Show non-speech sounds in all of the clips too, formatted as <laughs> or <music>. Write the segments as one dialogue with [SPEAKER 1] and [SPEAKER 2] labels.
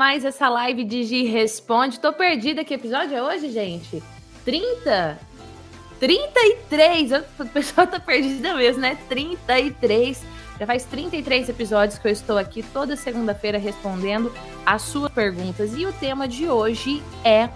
[SPEAKER 1] mais essa live de Gi Responde. Tô perdida. Que episódio é hoje, gente? 30? 33! O pessoal tá perdida mesmo, né? 33. Já faz 33 episódios que eu estou aqui toda segunda-feira respondendo as suas perguntas. E o tema de hoje é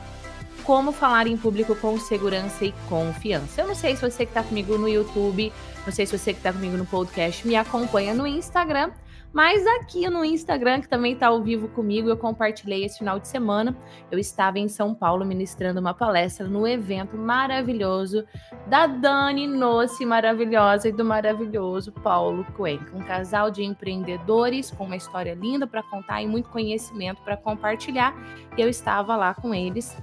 [SPEAKER 1] como falar em público com segurança e confiança. Eu não sei se você que está comigo no YouTube, não sei se você que está comigo no podcast me acompanha no Instagram, mas aqui no Instagram, que também está ao vivo comigo, eu compartilhei esse final de semana. Eu estava em São Paulo ministrando uma palestra no evento maravilhoso da Dani Nossi, maravilhosa, e do maravilhoso Paulo Cuenca. Um casal de empreendedores com uma história linda para contar e muito conhecimento para compartilhar. E eu estava lá com eles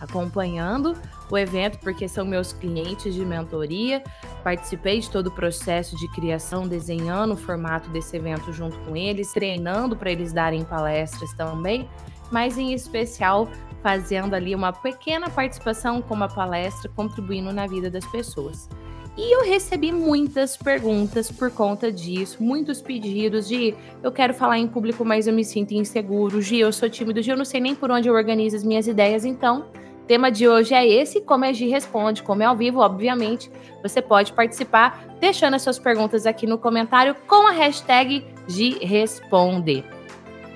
[SPEAKER 1] acompanhando o evento, porque são meus clientes de mentoria. Participei de todo o processo de criação, desenhando o formato desse evento junto com eles, treinando para eles darem palestras também, mas em especial fazendo ali uma pequena participação com uma palestra, contribuindo na vida das pessoas. E eu recebi muitas perguntas por conta disso, muitos pedidos de eu quero falar em público, mas eu me sinto inseguro, Gi, eu sou tímido, Gi, eu não sei nem por onde eu organizo as minhas ideias, então tema de hoje é esse, como é Gi Responde, como é ao vivo, obviamente, você pode participar deixando as suas perguntas aqui no comentário com a hashtag Gi Responde.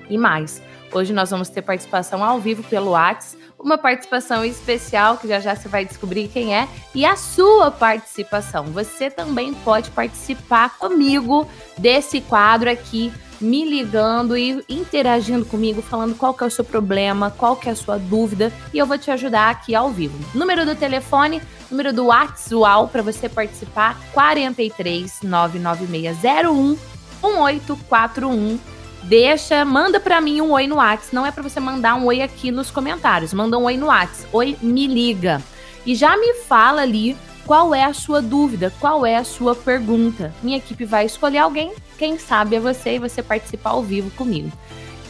[SPEAKER 1] E mais, hoje nós vamos ter participação ao vivo pelo WhatsApp, uma participação especial que já já você vai descobrir quem é e a sua participação. Você também pode participar comigo desse quadro aqui me ligando e interagindo comigo, falando qual que é o seu problema, qual que é a sua dúvida, e eu vou te ajudar aqui ao vivo. Número do telefone, número do WhatsApp para você participar, 43 99601 1841. Deixa, manda para mim um oi no WhatsApp. Não é para você mandar um oi aqui nos comentários. Manda um oi no WhatsApp. Oi, me liga. E já me fala ali qual é a sua dúvida, qual é a sua pergunta. Minha equipe vai escolher alguém, quem sabe é você e você participar ao vivo comigo.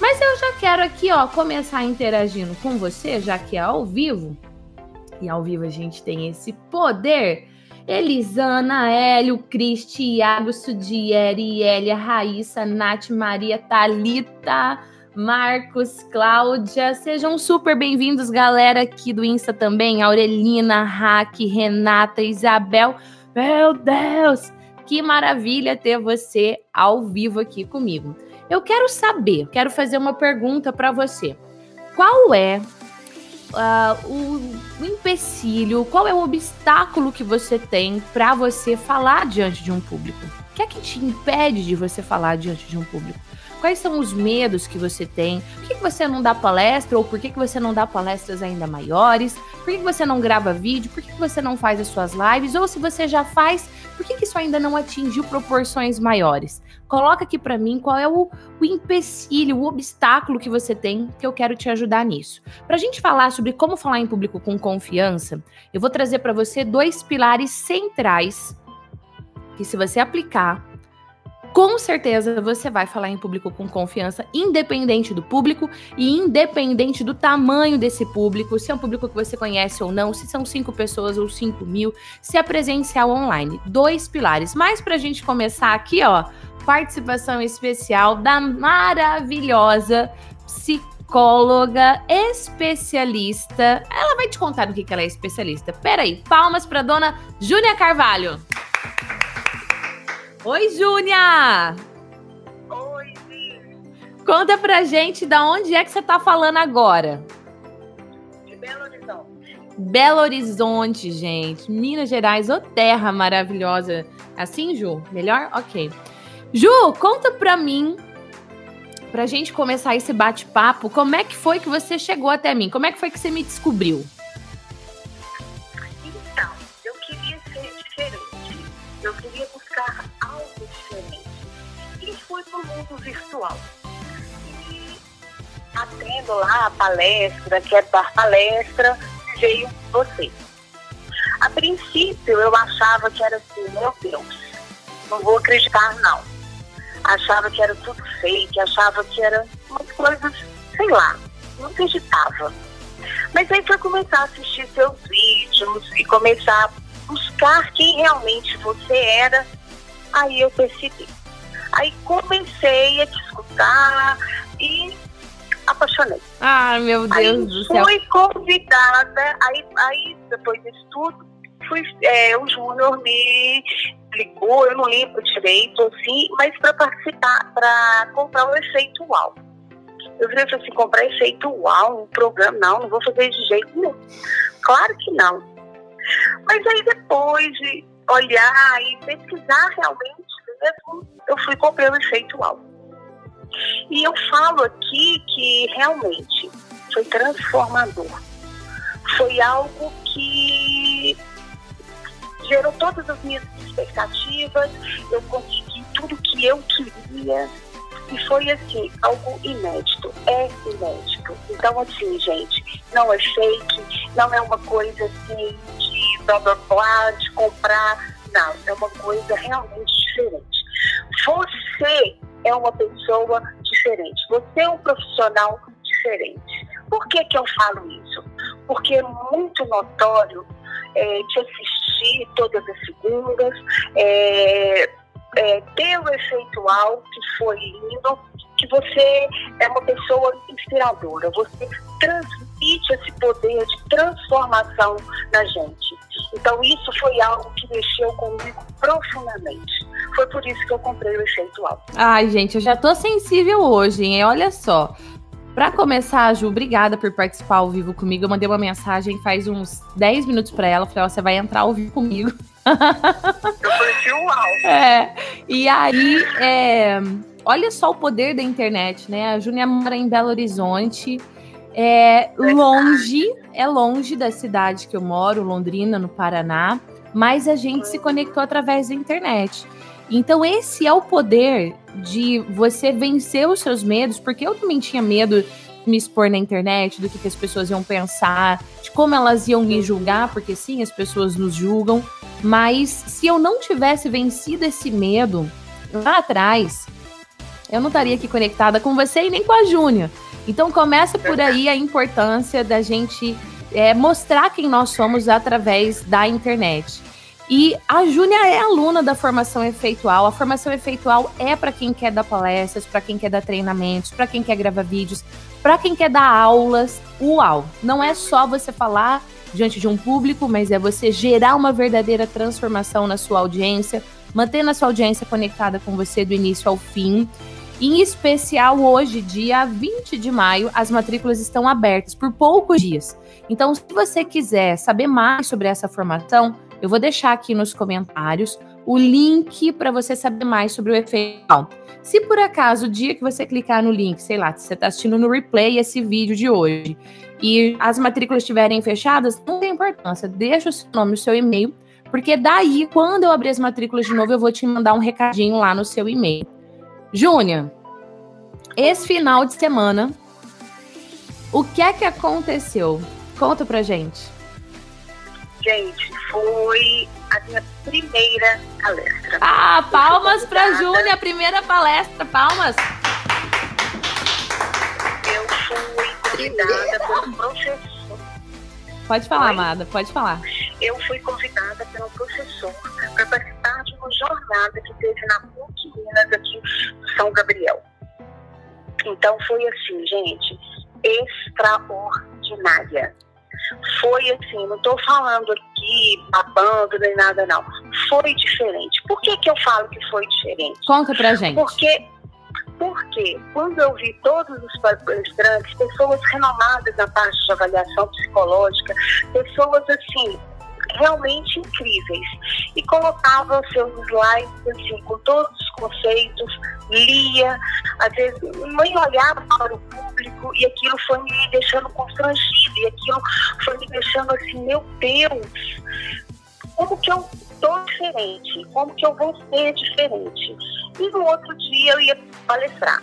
[SPEAKER 1] Mas eu já quero aqui, ó, começar interagindo com você, já que é ao vivo. E ao vivo a gente tem esse poder. Elisana, Hélio, Cristi, Iago, Sudieri, Elia, Raíssa, Nath, Maria, Talita, Marcos, Cláudia, sejam super bem-vindos, galera aqui do Insta também, Aurelina, Rack, Renata, Isabel. Meu Deus, que maravilha ter você ao vivo aqui comigo. Eu quero saber, quero fazer uma pergunta para você. Qual é uh, o, o empecilho, qual é o obstáculo que você tem para você falar diante de um público? O que é que te impede de você falar diante de um público? Quais são os medos que você tem? Por que, você não dá palestra? Ou por que, que você não dá palestras ainda maiores? Por que, que você não grava vídeo? Por que, que você não faz as suas lives? Ou se você já faz, por que, que isso ainda não atingiu proporções maiores? Coloca aqui para mim qual é o, o empecilho, o obstáculo que você tem, que eu quero te ajudar nisso. Para a gente falar sobre como falar em público com confiança, eu vou trazer para você dois pilares centrais que, se você aplicar, com certeza você vai falar em público com confiança, independente do público e independente do tamanho desse público, se é um público que você conhece ou não, se são cinco pessoas ou cinco mil, se é presencial ou online. Dois pilares. Mas para a gente começar aqui, ó, participação especial da maravilhosa psicóloga especialista. Ela vai te contar no que, que ela é especialista. Peraí, palmas para dona Júlia Carvalho. Oi, Júnia!
[SPEAKER 2] Oi,
[SPEAKER 1] Conta pra gente da onde é que você tá falando agora.
[SPEAKER 2] De Belo Horizonte.
[SPEAKER 1] Belo Horizonte, gente. Minas Gerais, ô terra maravilhosa. Assim, Ju? Melhor? Ok. Ju, conta pra mim, pra gente começar esse bate-papo, como é que foi que você chegou até mim? Como é que foi que você me descobriu?
[SPEAKER 2] Então, eu queria ser diferente. Eu queria buscar fui mundo virtual. E atendo lá a palestra, quero dar palestra, veio você. A princípio eu achava que era assim, meu Deus, não vou acreditar não. Achava que era tudo fake, achava que era umas coisas, sei lá, não acreditava. Mas aí foi começar a assistir seus vídeos e começar a buscar quem realmente você era, aí eu percebi Aí comecei a te escutar e apaixonei.
[SPEAKER 1] Ah, meu Deus
[SPEAKER 2] aí
[SPEAKER 1] do céu.
[SPEAKER 2] Fui convidada, aí, aí depois disso tudo, fui, é, o Júnior me ligou, eu não lembro direito, assim, mas para participar, para comprar o efeito UAU. Eu falei assim, comprar efeito UAU, um programa, não, não vou fazer de jeito nenhum. Claro que não. Mas aí depois de olhar e pesquisar realmente mesmo, eu fui comprar o efeito UAU. E eu falo aqui que realmente foi transformador. Foi algo que gerou todas as minhas expectativas, eu consegui tudo que eu queria. E foi assim, algo inédito, é inédito. Então, assim, gente, não é fake, não é uma coisa assim de blá blá blá, de comprar. É uma coisa realmente diferente. Você é uma pessoa diferente, você é um profissional diferente. Por que, que eu falo isso? Porque é muito notório é, te assistir todas as segundas, é, é, ter o efeitual, que foi lindo, que você é uma pessoa inspiradora, você transmite esse poder de transformação na gente. Então, isso foi algo que mexeu comigo profundamente. Foi por isso que eu comprei o efeitual.
[SPEAKER 1] Ai, gente, eu já tô sensível hoje, hein? Olha só. Para começar, Ju, obrigada por participar ao vivo comigo. Eu mandei uma mensagem faz uns 10 minutos para ela. Falei, ó, você vai entrar ao vivo comigo.
[SPEAKER 2] Eu falei, uau!
[SPEAKER 1] É, e aí, é, olha só o poder da internet, né? A Júnia mora em Belo Horizonte. É longe, é longe da cidade que eu moro, Londrina, no Paraná, mas a gente se conectou através da internet. Então, esse é o poder de você vencer os seus medos, porque eu também tinha medo de me expor na internet, do que, que as pessoas iam pensar, de como elas iam me julgar, porque sim, as pessoas nos julgam. Mas se eu não tivesse vencido esse medo lá atrás, eu não estaria aqui conectada com você e nem com a Júnia. Então começa por aí a importância da gente é, mostrar quem nós somos através da internet. E a Júnia é aluna da formação efeitual. A formação efeitual é para quem quer dar palestras, para quem quer dar treinamentos, para quem quer gravar vídeos, para quem quer dar aulas. Uau! Não é só você falar diante de um público, mas é você gerar uma verdadeira transformação na sua audiência, mantendo a sua audiência conectada com você do início ao fim. Em especial hoje, dia 20 de maio, as matrículas estão abertas por poucos dias. Então, se você quiser saber mais sobre essa formação, eu vou deixar aqui nos comentários o link para você saber mais sobre o efeito. Se por acaso o dia que você clicar no link, sei lá, você está assistindo no replay esse vídeo de hoje e as matrículas estiverem fechadas, não tem importância. Deixa o seu nome o seu e-mail, porque daí, quando eu abrir as matrículas de novo, eu vou te mandar um recadinho lá no seu e-mail. Júnior, esse final de semana, o que é que aconteceu? Conta pra gente.
[SPEAKER 2] Gente, foi a minha primeira palestra.
[SPEAKER 1] Ah, palmas pra Júnior, a primeira palestra, palmas.
[SPEAKER 2] Eu fui convidada pelo professor.
[SPEAKER 1] Pode falar, Oi? amada, pode falar.
[SPEAKER 2] Eu fui convidada pelo professor para participar jornada que teve na PUC Minas, aqui em São Gabriel. Então foi assim, gente, extraordinária. Foi assim, não estou falando aqui babando nem nada, não. Foi diferente. Por que, que eu falo que foi diferente?
[SPEAKER 1] Conta pra gente.
[SPEAKER 2] Porque porque quando eu vi todos os palestrantes, pessoas renomadas na parte de avaliação psicológica, pessoas assim, realmente incríveis. E colocava seus slides assim, com todos os conceitos, lia, às vezes nem olhava para o público e aquilo foi me deixando constrangido, e aquilo foi me deixando assim, meu Deus, como que eu estou diferente? Como que eu vou ser diferente? E no outro dia eu ia palestrar.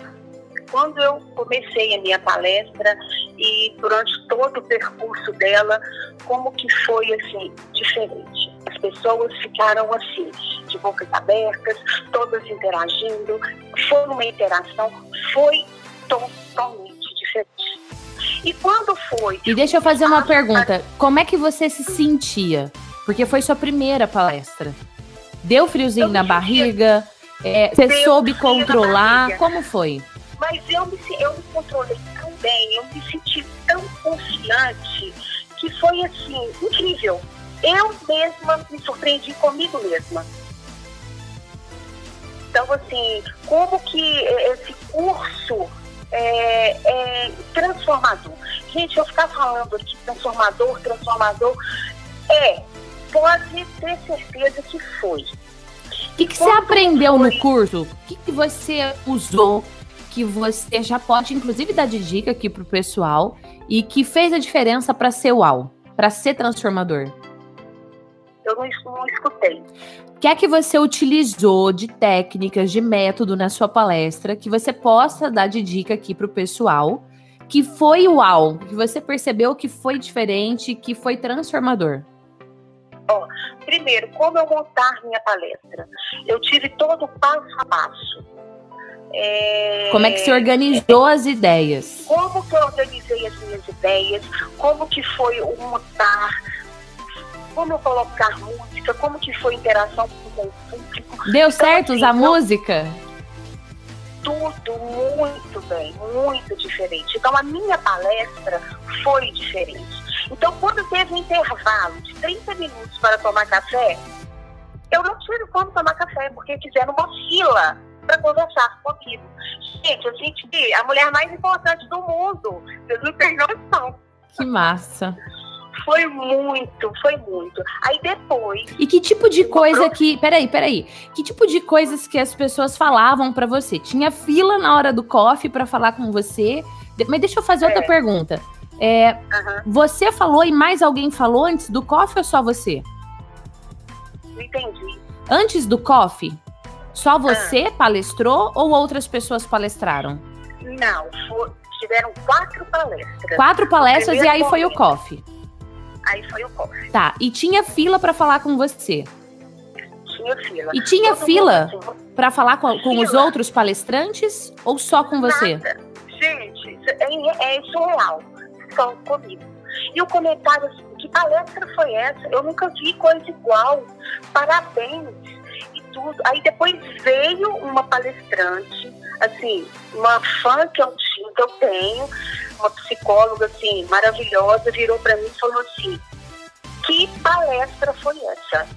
[SPEAKER 2] Quando eu comecei a minha palestra e durante todo o percurso dela, como que foi assim, diferente. As pessoas ficaram assim, de bocas abertas, todas interagindo. Foi uma interação, foi totalmente diferente. E quando foi?
[SPEAKER 1] E deixa eu fazer uma pergunta. Como é que você se sentia? Porque foi sua primeira palestra. Deu friozinho na barriga? É, você soube controlar? Como foi?
[SPEAKER 2] Mas eu me, eu me controlei bem, eu me senti tão confiante que foi assim, incrível. Eu mesma me surpreendi comigo mesma. Então, assim, como que esse curso é, é transformador? Gente, eu ficar falando aqui transformador, transformador, é, pode ter certeza que foi.
[SPEAKER 1] O que, que você aprendeu foi... no curso? O que, que você usou que você já pode, inclusive, dar de dica aqui pro pessoal e que fez a diferença para ser uau, para ser transformador?
[SPEAKER 2] Eu não, não escutei.
[SPEAKER 1] O que é que você utilizou de técnicas, de método na sua palestra que você possa dar de dica aqui pro pessoal que foi uau, que você percebeu que foi diferente, que foi transformador?
[SPEAKER 2] Ó, primeiro, como eu montar minha palestra? Eu tive todo o passo a passo.
[SPEAKER 1] É... Como é que se organizou as ideias?
[SPEAKER 2] Como que eu organizei as minhas ideias? Como que foi o montar? Como eu colocar música? Como que foi a interação com o público?
[SPEAKER 1] Deu então, certo assim, usar música?
[SPEAKER 2] Tudo muito bem, muito diferente. Então a minha palestra foi diferente. Então quando teve um intervalo de 30 minutos para tomar café, eu não tive como tomar café, porque fizeram uma fila para conversar comigo. Gente, eu senti a mulher mais importante do mundo. Vocês não têm noção.
[SPEAKER 1] Que massa.
[SPEAKER 2] Foi muito, foi muito. Aí depois.
[SPEAKER 1] E que tipo de coisa que. Peraí, peraí. Que tipo de coisas que as pessoas falavam para você? Tinha fila na hora do coffee para falar com você? Mas deixa eu fazer outra é. pergunta. É, uhum. Você falou e mais alguém falou antes do coffee ou só você?
[SPEAKER 2] Não entendi.
[SPEAKER 1] Antes do coffee, só você ah. palestrou ou outras pessoas palestraram?
[SPEAKER 2] Não, for, tiveram quatro palestras.
[SPEAKER 1] Quatro palestras e aí foi o coffee.
[SPEAKER 2] Aí foi o coffee.
[SPEAKER 1] Tá, e tinha fila para falar com você?
[SPEAKER 2] Tinha fila.
[SPEAKER 1] E tinha Todo fila assim, para falar com, com os outros palestrantes ou só com você?
[SPEAKER 2] Nada. Gente, é, é surreal. Só comigo. E o comentário assim, que palestra foi essa? Eu nunca vi coisa igual. Parabéns tudo. Aí depois veio uma palestrante, assim, uma fã que eu tinha, que eu tenho, uma psicóloga, assim, maravilhosa, virou para mim e falou assim, que palestra foi essa?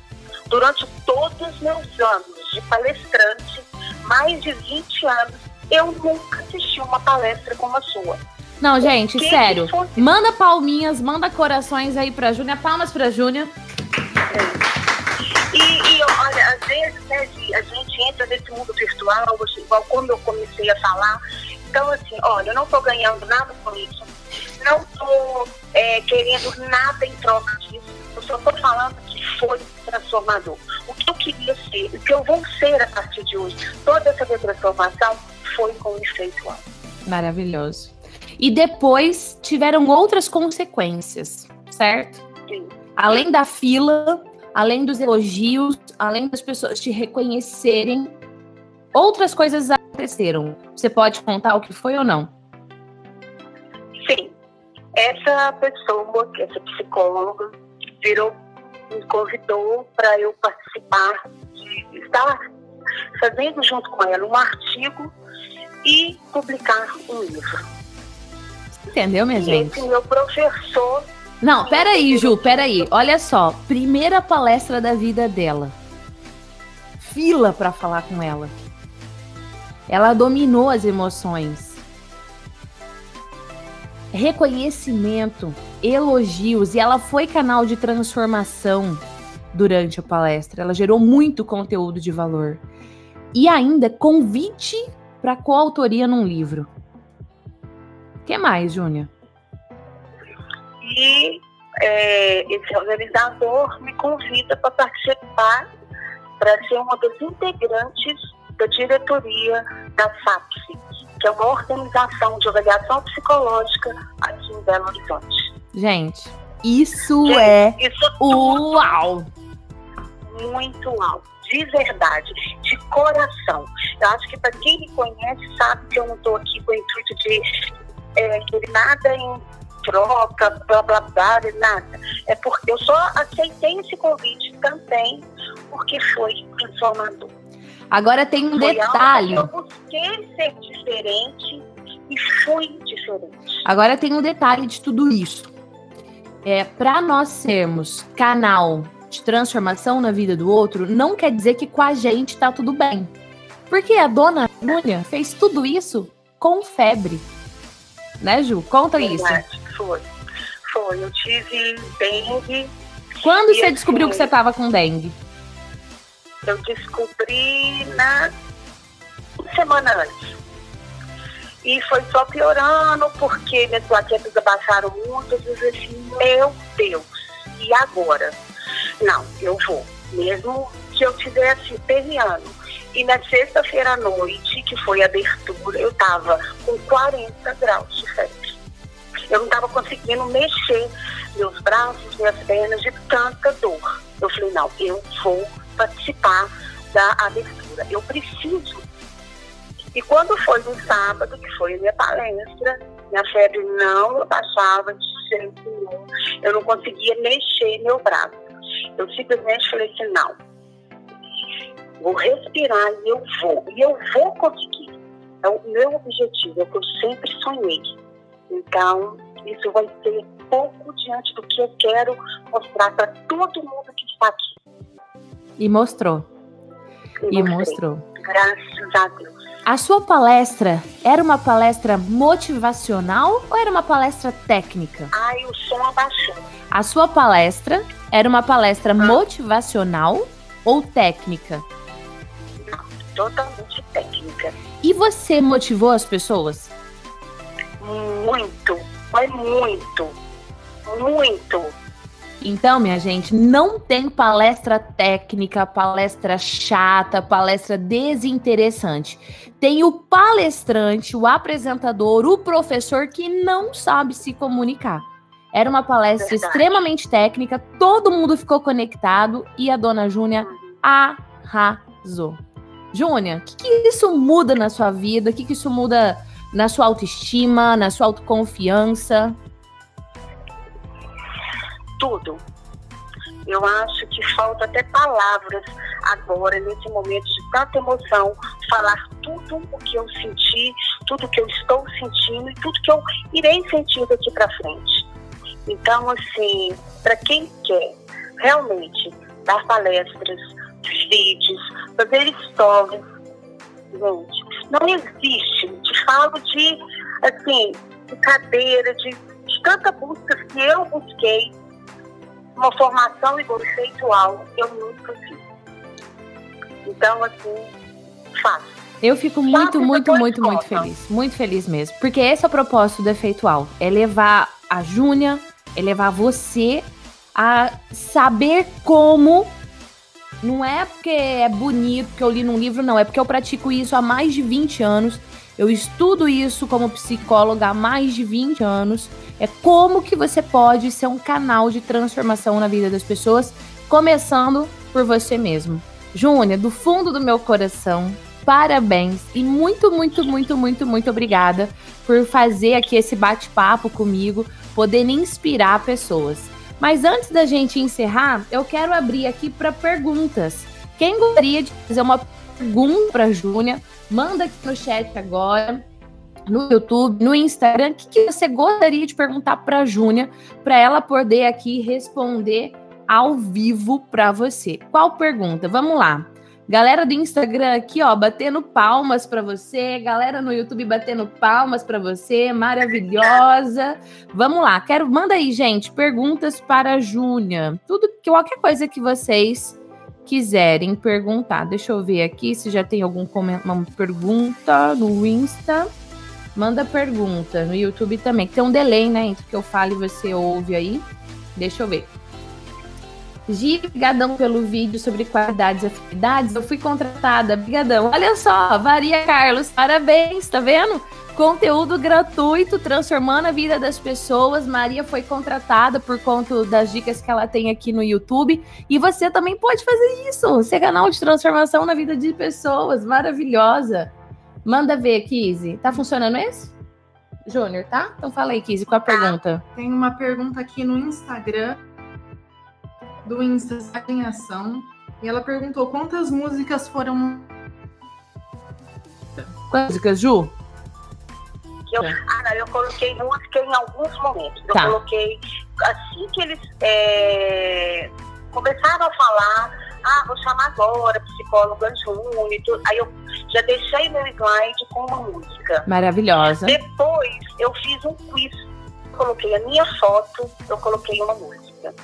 [SPEAKER 2] Durante todos os meus anos de palestrante, mais de 20 anos, eu nunca assisti uma palestra como a sua.
[SPEAKER 1] Não, gente, sério. Manda palminhas, manda corações aí pra Júnia. Palmas pra Júnia.
[SPEAKER 2] Às vezes, né, a gente entra nesse mundo virtual, igual como eu comecei a falar. Então, assim, olha, eu não estou ganhando nada com isso. Não estou é, querendo nada em troca disso. Eu só estou falando que foi transformador. O que eu queria ser, o que eu vou ser a partir de hoje, toda essa transformação foi com efeito alto.
[SPEAKER 1] Maravilhoso. E depois tiveram outras consequências, certo?
[SPEAKER 2] Sim.
[SPEAKER 1] Além da fila, além dos elogios, além das pessoas te reconhecerem, outras coisas aconteceram. Você pode contar o que foi ou não?
[SPEAKER 2] Sim. Essa pessoa, essa psicóloga, virou, me convidou para eu participar de estar fazendo junto com ela um artigo e publicar um livro.
[SPEAKER 1] Entendeu, minha
[SPEAKER 2] e
[SPEAKER 1] gente?
[SPEAKER 2] Esse meu professor
[SPEAKER 1] não, peraí, Ju, peraí. Olha só. Primeira palestra da vida dela. Fila para falar com ela. Ela dominou as emoções. Reconhecimento, elogios. E ela foi canal de transformação durante a palestra. Ela gerou muito conteúdo de valor. E ainda convite para coautoria num livro. O que mais, Júnior?
[SPEAKER 2] E é, esse organizador me convida para participar, para ser uma das integrantes da diretoria da FAPSI, que é uma organização de avaliação psicológica aqui em Belo Horizonte.
[SPEAKER 1] Gente, isso Gente, é isso uau!
[SPEAKER 2] Muito alto, de verdade, de coração. Eu acho que para quem me conhece sabe que eu não estou aqui com o intuito de é, nada em troca, blá blá blá, nada. É porque eu só aceitei esse convite também porque foi transformador.
[SPEAKER 1] Agora tem um foi detalhe.
[SPEAKER 2] Eu busquei ser diferente E foi diferente.
[SPEAKER 1] Agora tem um detalhe de tudo isso. É, para nós sermos canal de transformação na vida do outro, não quer dizer que com a gente tá tudo bem. Porque a dona Júlia fez tudo isso com febre. Né, Ju? Conta
[SPEAKER 2] Verdade,
[SPEAKER 1] isso.
[SPEAKER 2] Foi. Foi. Eu tive dengue.
[SPEAKER 1] Quando você
[SPEAKER 2] assim-
[SPEAKER 1] descobriu que você tava com dengue?
[SPEAKER 2] Eu descobri na semana antes. E foi só piorando, porque minhas plaquetas abaixaram muito. Eu disse assim, meu Deus, e agora? Não, eu vou. Mesmo que eu tivesse perreando. E na sexta-feira à noite, que foi a abertura, eu tava com 40 graus de febre. Eu não tava conseguindo mexer meus braços, minhas pernas de tanta dor. Eu falei, não, eu vou participar da abertura. Eu preciso. E quando foi no sábado, que foi a minha palestra, minha febre não abaixava de jeito nenhum. Eu não conseguia mexer meu braço. Eu simplesmente falei assim, não. Vou respirar e eu vou. E eu vou conseguir. É o meu objetivo, é o que eu sempre sonhei. Então, isso vai ser pouco diante do que eu quero mostrar para todo mundo que está aqui.
[SPEAKER 1] E mostrou. E
[SPEAKER 2] mostrei.
[SPEAKER 1] mostrou.
[SPEAKER 2] Graças a Deus.
[SPEAKER 1] A sua palestra era uma palestra motivacional ou era uma palestra técnica?
[SPEAKER 2] Ai, o som abaixou.
[SPEAKER 1] A sua palestra era uma palestra motivacional ou técnica?
[SPEAKER 2] Totalmente técnica.
[SPEAKER 1] E você motivou as pessoas?
[SPEAKER 2] Muito, mas muito, muito.
[SPEAKER 1] Então, minha gente, não tem palestra técnica, palestra chata, palestra desinteressante. Tem o palestrante, o apresentador, o professor que não sabe se comunicar. Era uma palestra
[SPEAKER 2] Verdade.
[SPEAKER 1] extremamente técnica, todo mundo ficou conectado e a dona Júnia arrasou. Júnia, o que, que isso muda na sua vida? O que, que isso muda na sua autoestima, na sua autoconfiança?
[SPEAKER 2] Tudo. Eu acho que falta até palavras agora, nesse momento de tanta emoção, falar tudo o que eu senti, tudo o que eu estou sentindo e tudo que eu irei sentir daqui para frente. Então, assim, para quem quer realmente dar palestras, vídeos, fazer stories, gente, não existe. Falo de, assim, de cadeira, de, de tanta busca que eu busquei, uma formação igual eu nunca fiz. Então, assim, faço.
[SPEAKER 1] Eu fico muito, muito, muito, muito feliz. Muito feliz mesmo. Porque esse é o propósito do Efeitual. É levar a Júnia, é levar você a saber como. Não é porque é bonito, que eu li num livro, não. É porque eu pratico isso há mais de 20 anos. Eu estudo isso como psicóloga há mais de 20 anos. É como que você pode ser um canal de transformação na vida das pessoas, começando por você mesmo. Júnia, do fundo do meu coração, parabéns e muito, muito, muito, muito, muito obrigada por fazer aqui esse bate-papo comigo, poder inspirar pessoas. Mas antes da gente encerrar, eu quero abrir aqui para perguntas. Quem gostaria de fazer uma pergunta para Júnia, manda aqui no chat agora, no YouTube, no Instagram, o que, que você gostaria de perguntar para Júnia, para ela poder aqui responder ao vivo para você. Qual pergunta? Vamos lá. Galera do Instagram aqui, ó, batendo palmas para você. Galera no YouTube batendo palmas para você. Maravilhosa. Vamos lá. Quero manda aí, gente, perguntas para a Júnia. Tudo qualquer coisa que vocês quiserem perguntar. Deixa eu ver aqui se já tem algum uma pergunta no Insta. Manda pergunta no YouTube também. Tem um delay, né, entre que eu falo e você ouve aí. Deixa eu ver. Gi, brigadão pelo vídeo sobre qualidades e afinidades. Eu fui contratada, brigadão. Olha só, Maria Carlos, parabéns, tá vendo? Conteúdo gratuito, transformando a vida das pessoas. Maria foi contratada por conta das dicas que ela tem aqui no YouTube. E você também pode fazer isso. Ser canal de transformação na vida de pessoas. Maravilhosa. Manda ver, Kizzy. Tá funcionando esse? Júnior, tá? Então fala aí, Kizzy, qual a pergunta?
[SPEAKER 3] Tem uma pergunta aqui no Instagram, do Insta em Ação. E ela perguntou quantas músicas foram.
[SPEAKER 1] Quantas músicas, Ju?
[SPEAKER 2] Eu, ah, não, eu coloquei música em alguns momentos. Eu
[SPEAKER 1] Tá.
[SPEAKER 2] coloquei, assim que eles é, começaram a falar, ah, vou chamar agora, psicóloga Júnior. Aí eu já deixei meu slide com uma música.
[SPEAKER 1] Maravilhosa.
[SPEAKER 2] Depois eu fiz um quiz, coloquei a minha foto, eu coloquei uma música.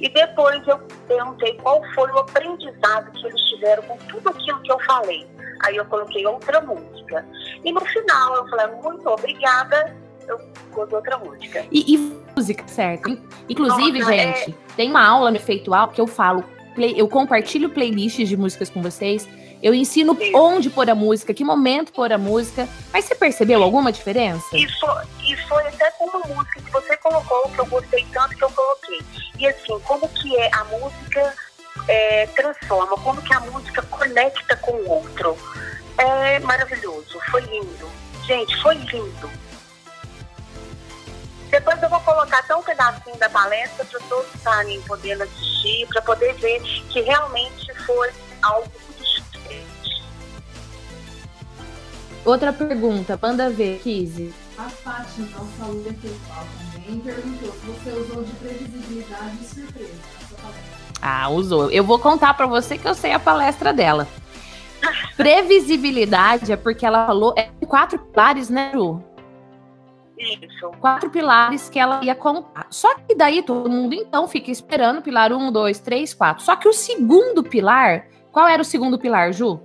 [SPEAKER 2] E depois eu perguntei qual foi o aprendizado que eles tiveram com tudo aquilo que eu falei. Aí eu coloquei outra música. E no final eu falei, muito obrigada, eu pus outra música.
[SPEAKER 1] E, e música, certo? In- Inclusive,
[SPEAKER 2] Nossa, é-
[SPEAKER 1] gente, tem uma aula no Efeitual que eu falo, play- eu compartilho playlists de músicas com vocês. Eu ensino
[SPEAKER 2] Isso.
[SPEAKER 1] onde pôr a música, que momento pôr a música. Mas você percebeu alguma diferença?
[SPEAKER 2] Foi, e foi até com uma música que você colocou, que eu gostei tanto que eu coloquei. E assim, como que é a música é, transforma, como que a música conecta com o outro. É maravilhoso, foi lindo. Gente, foi lindo. Depois eu vou colocar até um pedacinho da palestra para todos estarem podendo assistir, para poder ver que realmente foi algo diferente.
[SPEAKER 1] Outra pergunta, manda ver, Kizzy.
[SPEAKER 3] A Fátima, nossa aluna efeitual também, perguntou se você usou de previsibilidade e surpresa na sua palestra.
[SPEAKER 1] Ah, usou. Eu vou contar pra você que eu sei a palestra dela. Previsibilidade é porque ela falou é quatro pilares, né, Ju?
[SPEAKER 2] Isso.
[SPEAKER 1] Quatro pilares que ela ia contar. Só que daí todo mundo então fica esperando pilar um, dois, três, quatro. Só que o segundo pilar, qual era o segundo pilar, Ju?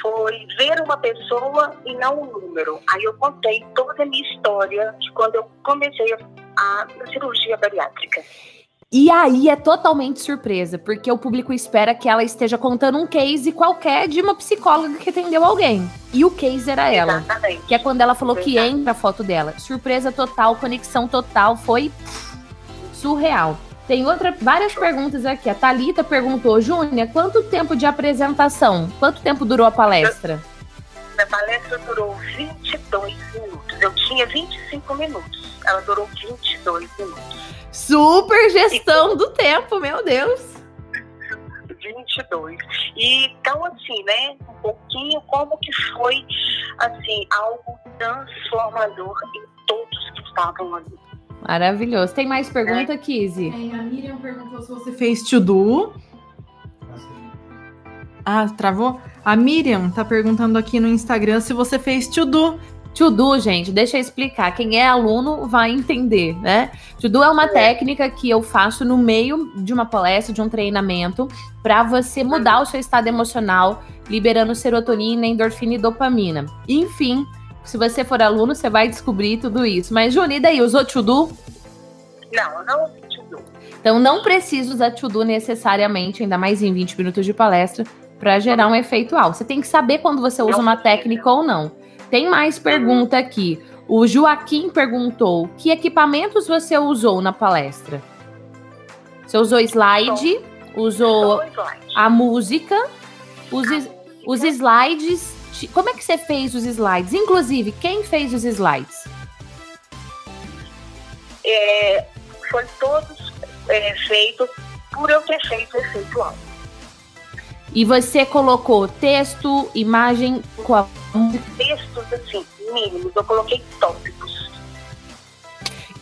[SPEAKER 2] foi ver uma pessoa e não um número. Aí eu contei toda a minha história de quando eu comecei a, a cirurgia bariátrica.
[SPEAKER 1] E aí é totalmente surpresa, porque o público espera que ela esteja contando um case qualquer de uma psicóloga que atendeu alguém. E o case era ela.
[SPEAKER 2] Exatamente.
[SPEAKER 1] Que é quando ela falou que
[SPEAKER 2] Verdade.
[SPEAKER 1] entra a foto dela. Surpresa total, conexão total, foi surreal. Tem outra, várias perguntas aqui. A Thalita perguntou, Júnia, quanto tempo de apresentação? Quanto tempo durou a palestra?
[SPEAKER 2] Minha palestra durou 22 minutos. Eu tinha 25 minutos. Ela durou 22 minutos.
[SPEAKER 1] Super gestão do tempo, meu Deus.
[SPEAKER 2] 22. E então, assim, né? Um pouquinho como que foi, assim, algo transformador em todos que estavam ali.
[SPEAKER 1] Maravilhoso. Tem mais pergunta, Kizzy?
[SPEAKER 3] Tem, a Miriam perguntou se você fez to-do. Ah, travou? A Miriam tá perguntando aqui no Instagram se você fez to-do.
[SPEAKER 1] To-do, gente, deixa eu explicar. Quem é aluno vai entender, né? To-do é uma
[SPEAKER 2] É.
[SPEAKER 1] técnica que eu faço no meio de uma palestra, de um treinamento, para você mudar o seu estado emocional, liberando serotonina, endorfina e dopamina. Enfim, se você for aluno, você vai descobrir tudo isso. Mas, Juni, e daí? Usou?
[SPEAKER 2] Não, eu não tudo.
[SPEAKER 1] Então, não precisa usar to-do necessariamente, ainda mais em 20 minutos de palestra, para gerar um efeito alto. Você tem que saber quando você usa
[SPEAKER 2] Não
[SPEAKER 1] uma técnica ou não. Tem mais pergunta aqui. O Joaquim perguntou: que equipamentos você usou na palestra? Você usou slide, usou a música, os, os slides. Como é que você fez os slides? Inclusive, quem fez os slides?
[SPEAKER 2] é, foi todos é, feitos por eu ter feito efeito.
[SPEAKER 1] E você colocou texto, imagem música.
[SPEAKER 2] Textos assim, mínimos, eu coloquei tópicos.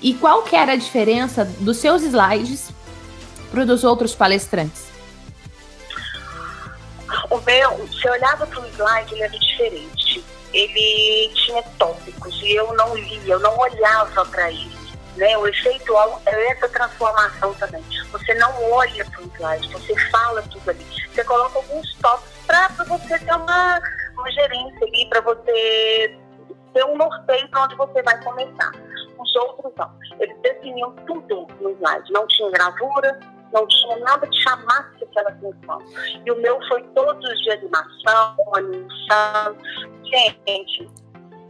[SPEAKER 1] E qual que era a diferença dos seus slides para dos outros palestrantes?
[SPEAKER 2] O meu, se eu olhava para o slide, ele era diferente. Ele tinha tópicos e eu não lia, eu não olhava para ele. Né? O efeito é essa transformação também. Você não olha para o slide, você fala tudo ali. Você coloca alguns tópicos para você ter uma, uma gerência ali, para você ter um norteio para onde você vai começar. Os outros não. Eles definiam tudo no slide. Não tinha gravura, não tinha nada que chamasse aquela atenção. E o meu foi todos de animação, animação. Gente,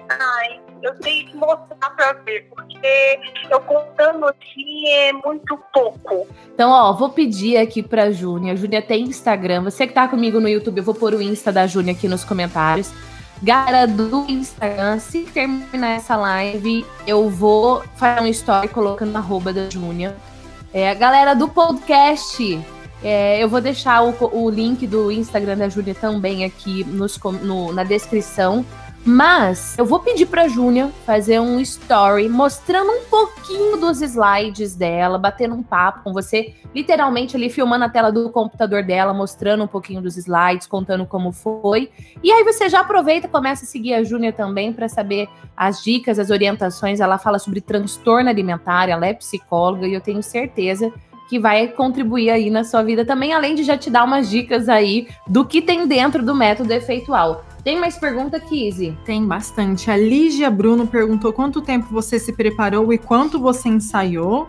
[SPEAKER 2] ai, eu tenho que mostrar pra ver, porque eu contando aqui é muito pouco.
[SPEAKER 1] Então, ó, vou pedir aqui pra Júnia. Júnia tem Instagram. Você que tá comigo no YouTube, eu vou pôr o Insta da Júnia aqui nos comentários. Galera do Instagram, se terminar essa live, eu vou fazer um story colocando a arroba da Júnia. É, a galera do podcast, é, eu vou deixar o, o link do Instagram da Júlia também aqui nos no- na descrição. Mas eu vou pedir pra Júnia fazer um story mostrando um pouquinho dos slides dela, batendo um papo com você, literalmente ali filmando a tela do computador dela, mostrando um pouquinho dos slides, contando como foi. E aí você já aproveita começa a seguir a Júnia também para saber as dicas, as orientações. Ela fala sobre transtorno alimentar, ela é psicóloga e eu tenho certeza que vai contribuir aí na sua vida também, além de já te dar umas dicas aí do que tem dentro do método efeitual. Tem mais pergunta, Kizzy?
[SPEAKER 3] Tem bastante. A Lígia Bruno perguntou quanto tempo você se preparou e quanto você ensaiou.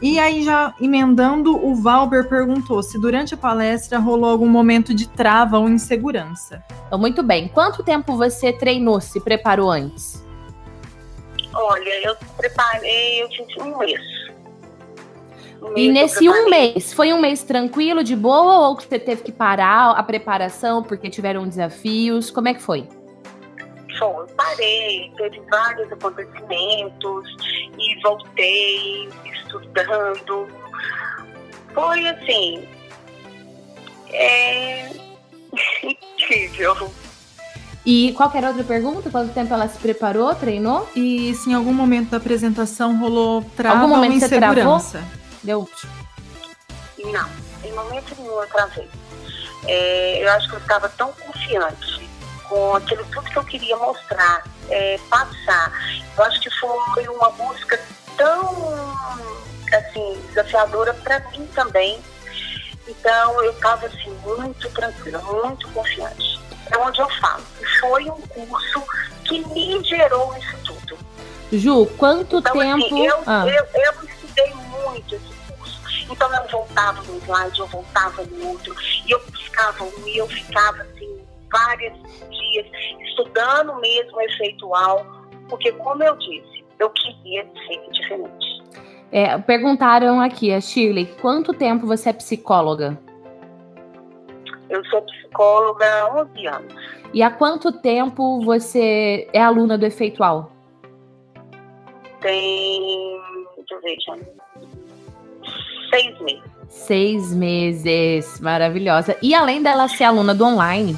[SPEAKER 3] E aí, já emendando, o Valber perguntou se durante a palestra rolou algum momento de trava ou insegurança.
[SPEAKER 1] Então, muito bem. Quanto tempo você treinou, se preparou antes?
[SPEAKER 2] Olha, eu preparei, eu tive um mês.
[SPEAKER 1] E nesse um mês, foi um mês tranquilo, de boa, ou você teve que parar a preparação porque tiveram desafios? Como é que foi?
[SPEAKER 2] Foi, parei, teve vários acontecimentos e voltei estudando. Foi assim. É <laughs> incrível.
[SPEAKER 1] E qual era a outra pergunta? Quanto tempo ela se preparou, treinou?
[SPEAKER 3] E se em algum momento da apresentação rolou trava algum momento ou insegurança?
[SPEAKER 1] Deu.
[SPEAKER 2] Não, em momento nenhum eu travei. É, eu acho que eu estava tão confiante com aquilo tudo que eu queria mostrar, é, passar. Eu acho que foi uma busca tão assim, desafiadora para mim também. Então eu estava assim, muito tranquila, muito confiante. É onde eu falo. Foi um curso que me gerou isso tudo.
[SPEAKER 1] Ju, quanto então, assim, tempo.
[SPEAKER 2] Assim, eu, ah. eu, eu estudei muito então eu voltava no slide, eu voltava no outro, e eu buscava um, e eu ficava assim, vários dias, estudando mesmo o efeitual, porque como eu disse, eu queria ser diferente.
[SPEAKER 1] É, perguntaram aqui, a Shirley, quanto tempo você é psicóloga?
[SPEAKER 2] Eu sou psicóloga há 11 anos.
[SPEAKER 1] E há quanto tempo você é aluna do Efeitual?
[SPEAKER 2] Tem, deixa eu ver, já, seis meses.
[SPEAKER 1] Seis meses, maravilhosa. E além dela ser aluna do online,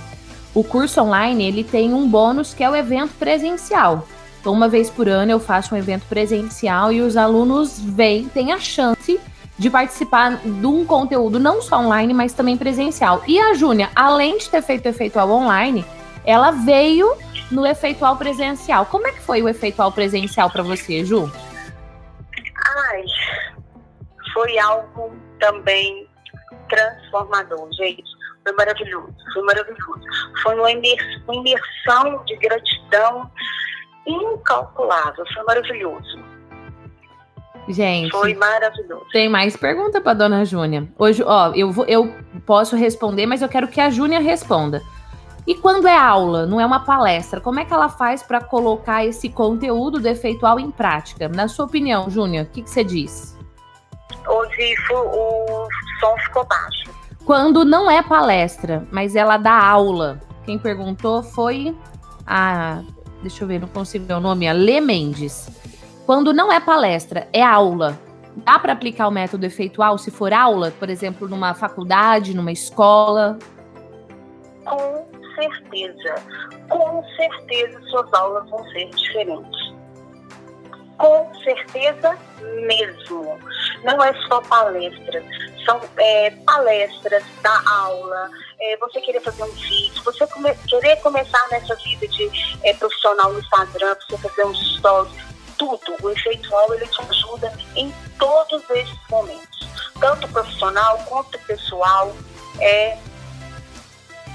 [SPEAKER 1] o curso online ele tem um bônus que é o evento presencial. Então, uma vez por ano eu faço um evento presencial e os alunos vêm, têm a chance de participar de um conteúdo não só online, mas também presencial. E a Júnia, além de ter feito o efeitual online, ela veio no efeitual presencial. Como é que foi o efeitual presencial para você, Ju?
[SPEAKER 2] Ai, foi algo também transformador, gente. Foi maravilhoso, foi maravilhoso. Foi uma imersão de gratidão incalculável, foi maravilhoso.
[SPEAKER 1] Gente,
[SPEAKER 2] foi maravilhoso.
[SPEAKER 1] Tem mais pergunta para dona Júnia. Hoje, ó, eu vou, eu posso responder, mas eu quero que a Júnia responda. E quando é aula, não é uma palestra, como é que ela faz para colocar esse conteúdo do efeitual em prática? Na sua opinião, Júnia, o que, que você diz?
[SPEAKER 2] Hoje o som ficou baixo.
[SPEAKER 1] Quando não é palestra, mas ela dá aula. Quem perguntou foi a. Deixa eu ver, não consigo ver o nome, a Lê Mendes. Quando não é palestra, é aula. Dá para aplicar o método efeitual se for aula, por exemplo, numa faculdade, numa escola?
[SPEAKER 2] Com certeza. Com certeza suas aulas vão ser diferentes. Com certeza mesmo. Não é só palestra, são é, palestras da aula, é, você querer fazer um vídeo, você come, querer começar nessa vida de é, profissional no Instagram, você fazer um stories, tudo. O efeitual ele te ajuda em todos esses momentos, tanto profissional quanto pessoal. É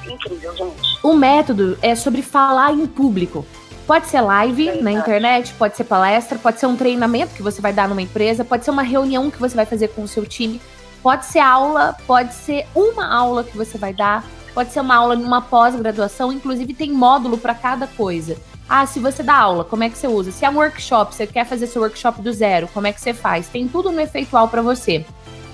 [SPEAKER 2] incrível, gente.
[SPEAKER 1] O método é sobre falar em público. Pode ser live é na internet, pode ser palestra, pode ser um treinamento que você vai dar numa empresa, pode ser uma reunião que você vai fazer com o seu time, pode ser aula, pode ser uma aula que você vai dar, pode ser uma aula numa pós-graduação, inclusive tem módulo para cada coisa. Ah, se você dá aula, como é que você usa? Se é um workshop, você quer fazer seu workshop do zero, como é que você faz? Tem tudo no efeitual para você.